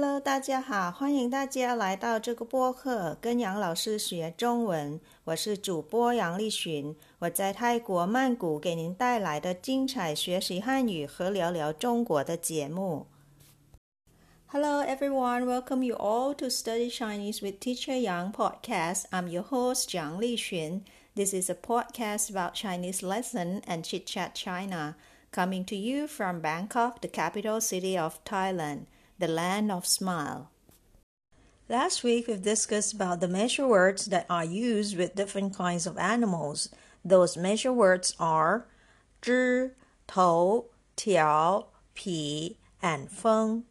Hello，大家好，欢迎大家来到这个播客，跟杨老师学中文。我是主播杨丽群，我在泰国曼谷给您带来的精彩学习汉语和聊聊中国的节目。Hello everyone, welcome you all to Study Chinese with Teacher Yang podcast. I'm your host Jiang Lixun. This is a podcast about Chinese lesson and chit chat China, coming to you from Bangkok, the capital city of Thailand the land of smile. Last week we've discussed about the measure words that are used with different kinds of animals. Those measure words are 只、头、条、匹 and feng.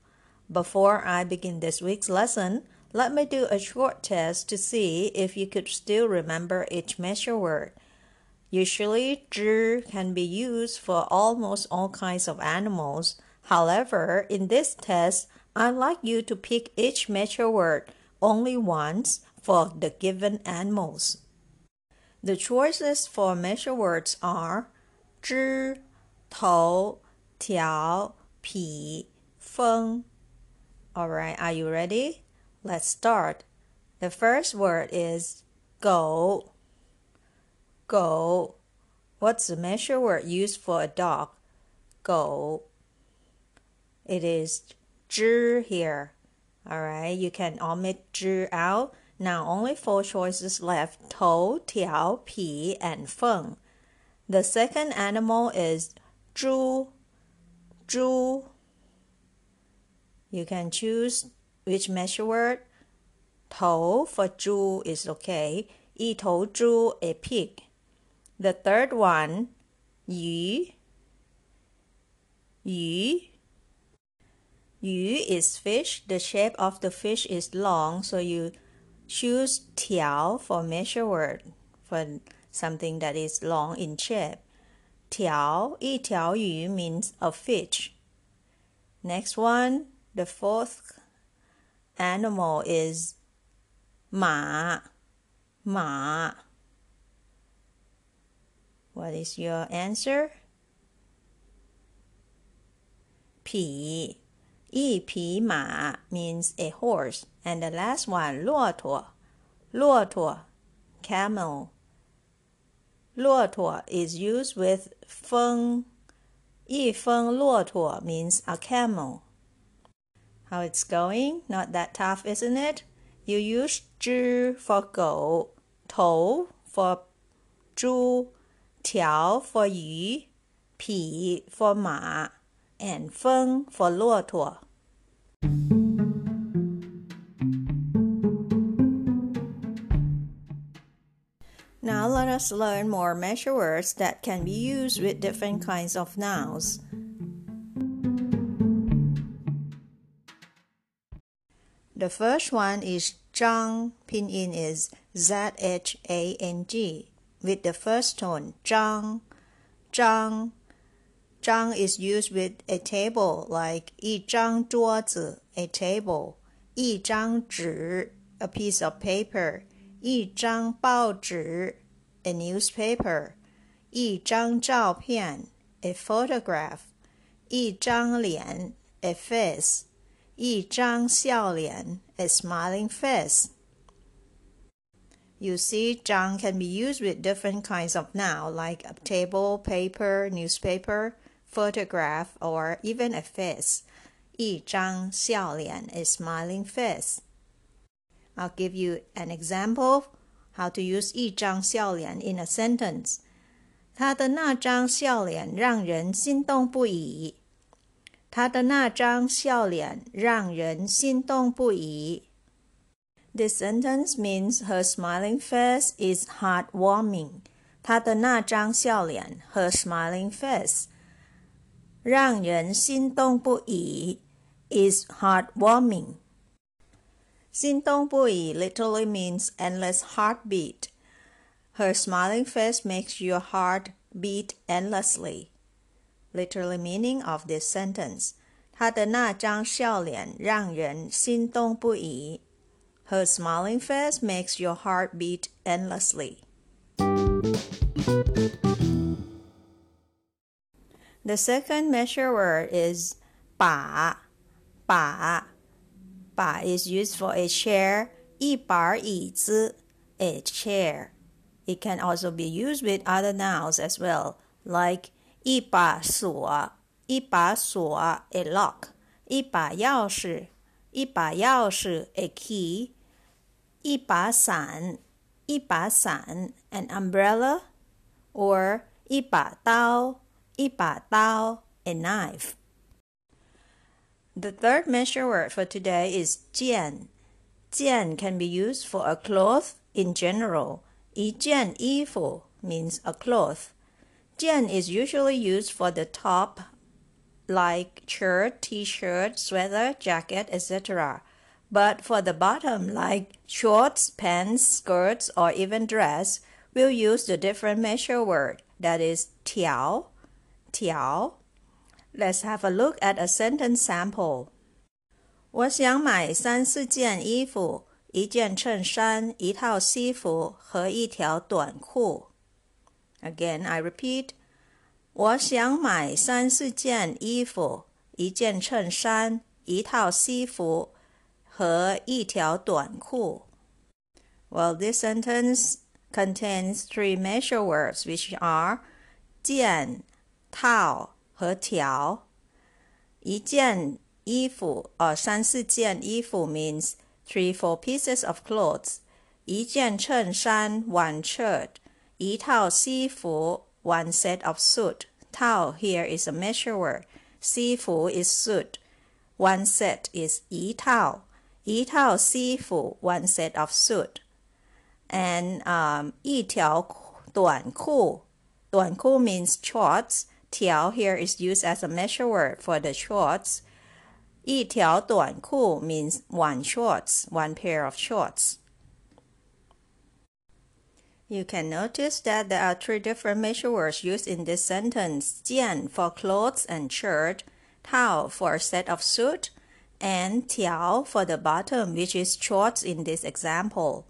Before I begin this week's lesson, let me do a short test to see if you could still remember each measure word. Usually, zhi can be used for almost all kinds of animals However, in this test, I'd like you to pick each measure word only once for the given animals. The choices for measure words are 只、头、条、匹、峰. Alright, are you ready? Let's start. The first word is 狗.狗. What's the measure word used for a dog? 狗. It is 只 here. All right, you can omit 只 out. Now only four choices left: tou, tiao, pi, and feng. The second animal is 猪,猪. You can choose which measure word. Tou for zhu is okay. 一头猪 a pig. The third one, 鱼,鱼. Yu is fish. The shape of the fish is long, so you choose tiao for measure word for something that is long in shape. Tiao, yi tiao yu means a fish. Next one, the fourth animal is ma. Ma. What is your answer? Pi. 一匹马 means a horse, and the last one 骆驼，骆驼 camel. 骆驼 is used with 峰，一峰骆驼 means a camel. How it's going? Not that tough, isn't it? You use 只 for 狗，头 for 猪，条 for 鱼，匹 for Ma and 风 for 骆驼。Now let us learn more measure words that can be used with different kinds of nouns. The first one is Zhang. Pinyin is Z H A N G with the first tone Zhang. Zhang Zhang is used with a table like 一张桌子 a table, 一张纸 a piece of paper, 一张报纸 a newspaper, 一张照片 a photograph, 一张脸 a face, 一张笑脸 a smiling face. You see, zhang can be used with different kinds of noun like a table, paper, newspaper, photograph, or even a face. 一张笑脸, a smiling face. I'll give you an example how to use 一张笑脸 in a sentence. 他的那张笑脸让人心动不已。他的那张笑脸让人心动不已。This sentence means her smiling face is heartwarming. 她的那张笑脸 her smiling face 让人心动不已 is heartwarming. 心动不已 literally means endless heartbeat. Her smiling face makes your heart beat endlessly. Literally meaning of this sentence. 她的那张笑脸让人心动不已。Her smiling face makes your heart beat endlessly. The second measure word is 把,把. 把 is used for a chair. 一把椅子 a chair. It can also be used with other nouns as well, like 一把锁一把锁 a lock. 一把钥匙一把钥匙 a key. 一把伞一把伞 an umbrella or 一把刀 一把刀，a knife. The third measure word for today is 件.件 can be used for a cloth in general. 一件衣服 means a cloth. 件 is usually used for the top like shirt, t-shirt, sweater, jacket, etc. But for the bottom like shorts, pants, skirts, or even dress, we'll use the different measure word that is "tiao." 条 Let's have a look at a sentence sample. 我想买三四件衣服，一件衬衫，一套西服和一条短裤。Again, I repeat. 我想买三四件衣服，一件衬衫，一套西服和一条短裤。Well, this sentence contains three measure words, which are 件、 套。和条。一件衣服，呃，三四件衣服 means three, four pieces of clothes。一件衬衫 one shirt。一套西服 one set of suit。套 here is a measure word。西服 is suit。One set is 一套。一套西服 one set of suit。And um 一条短裤，短裤 means shorts。 条 here is used as a measure word for the shorts. 一条短裤 means one shorts, one pair of shorts. You can notice that there are three different measure words used in this sentence. 件 for clothes and shirt, 套 for a set of suit, and 条 for the bottom, which is shorts in this example.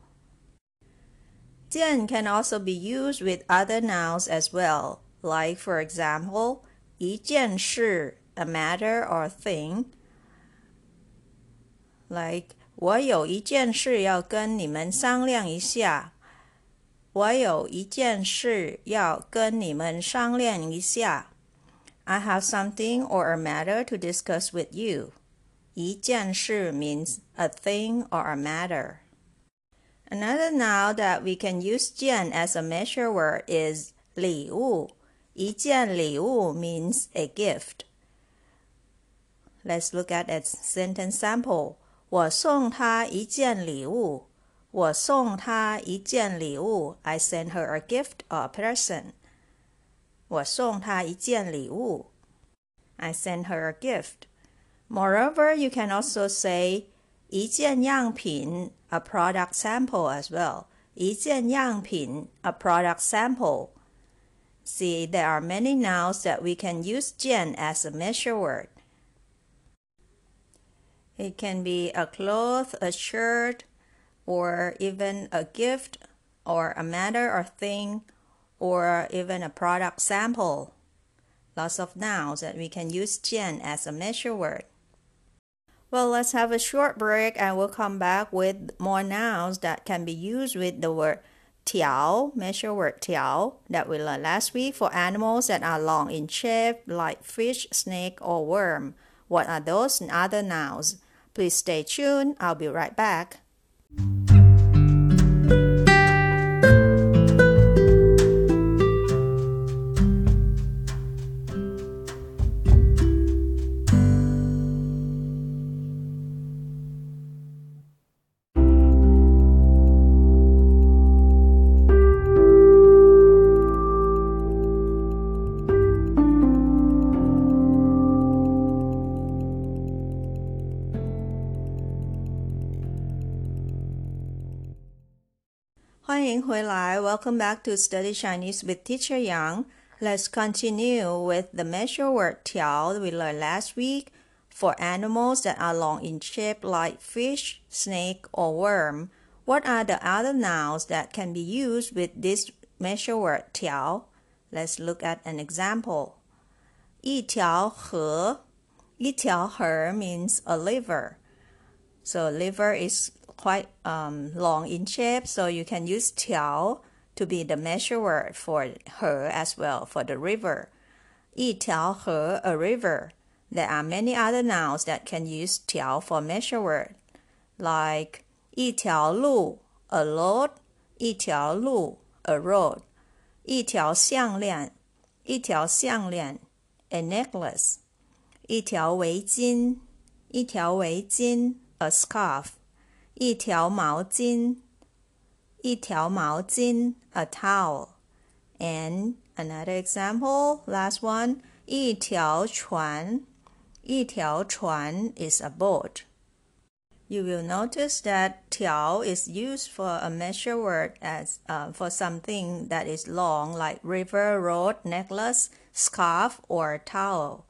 件 can also be used with other nouns as well like for example, 一件事 a matter or thing. Like 我有一件事要跟你们商量一下。我有一件事要跟你们商量一下。I have something or a matter to discuss with you. 一件事 means a thing or a matter. Another noun that we can use 件 as a measure word is 礼物。 一件礼物 means a gift. Let's look at a sentence sample. 我送她一件礼物。我送她一件礼物。I sent her a gift or a present. 我送她一件礼物。I sent her a gift. Moreover, you can also say 一件样品 a product sample as well. 一件样品 a product sample. See, there are many nouns that we can use 件 as a measure word. It can be a cloth, a shirt, or even a gift, or a matter or thing, or even a product sample. Lots of nouns that we can use 件 as a measure word. Well, let's have a short break and we'll come back with more nouns that can be used with the word 条 measure word 条 that we learned last week for animals that are long in shape like fish, snake, or worm. What are those and other nouns? Please stay tuned. I'll be right back. ，Welcome back to Study Chinese with Teacher Yang. Let's continue with the measure word 条 we learned last week for animals that are long in shape like fish, snake, or worm. What are the other nouns that can be used with this measure word 条? Let's look at an example. 一条河,一条河 means a river. So liver is quite um, long in shape, so you can use tiao to be the measure word for her as well, for the river. Yi tiao he, a river. There are many other nouns that can use tiao for measure word, like yi tiao lu, a road, yi tiao lu, a road, yi tiao xiang lian, yi tiao xiang lian, a necklace, yi tiao wei jin, yi tiao wei jin, a scarf. 一条毛巾一条毛巾 a towel. And another example, last one, 一条船一条船 is a boat. You will notice that 条 is used for a measure word as uh, for something that is long like river, road, necklace, scarf, or towel,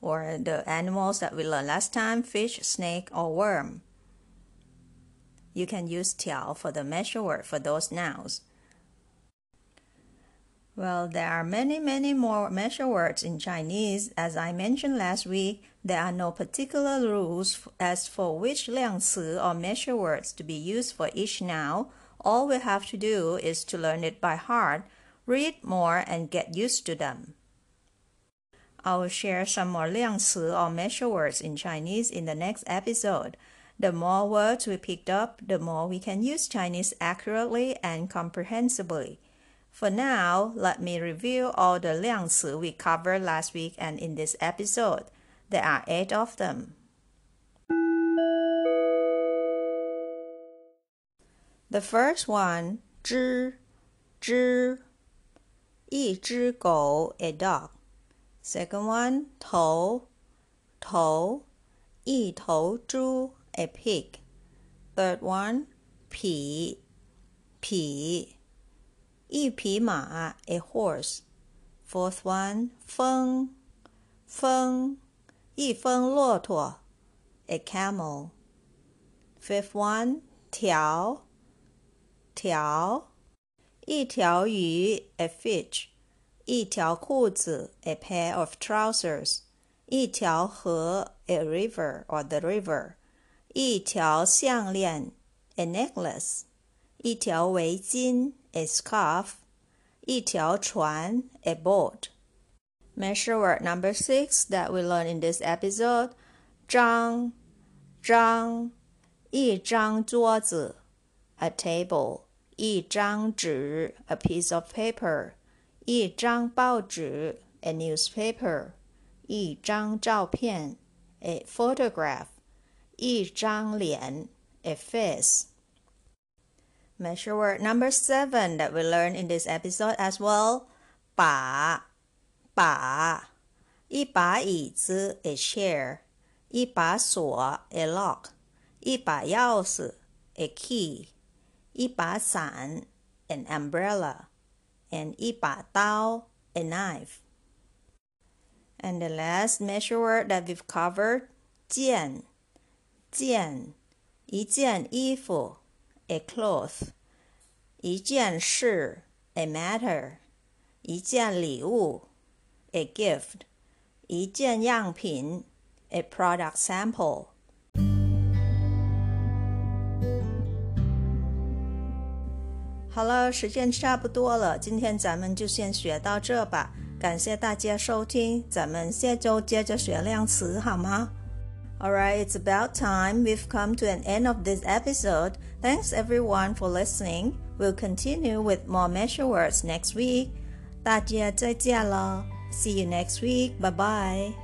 or the animals that we learned last time, fish, snake, or worm. You can use 条 for the measure word for those nouns. Well, there are many, many more measure words in Chinese. As I mentioned last week, there are no particular rules as for which 量词 or measure words to be used for each noun. All we have to do is to learn it by heart, read more, and get used to them. I will share some more 量词 or measure words in Chinese in the next episode. The more words we picked up, the more we can use Chinese accurately and comprehensibly. For now, let me review all the 量词 we covered last week and in this episode. There are eight of them. The first one, 只,只,一只狗, a dog. Second one, 头,头,一头猪, a pig. Third one, 匹匹一匹马 a horse. Fourth one, 峰峰一峰骆驼 a camel. Fifth one, 条条一条鱼 a fish. 一条裤子 a pair of trousers. 一条河 a river or the river. 一条项链 a necklace. 一条围巾 a scarf, 一条船 a boat. Measure word number six that we learn in this episode, 张张一张桌子 a table, 一张纸 a piece of paper, 一张报纸 a newspaper, 一张照片 a photograph, 一张脸, a face. Measure word number seven that we learned in this episode as well. 把,把,一把椅子, a chair. 一把锁, a lock. a key. an umbrella. And a knife. And the last measure word that we've covered, 件。件一件衣服 a cloth，一件事 a matter，一件礼物 a gift，一件样品 a product sample。好了，时间差不多了，今天咱们就先学到这吧。感谢大家收听，咱们下周接着学量词，好吗 ？Alright, it's about time. We've come to an end of this episode. Thanks everyone for listening. We'll continue with more measure words next week. 大家再见了. See you next week. Bye bye.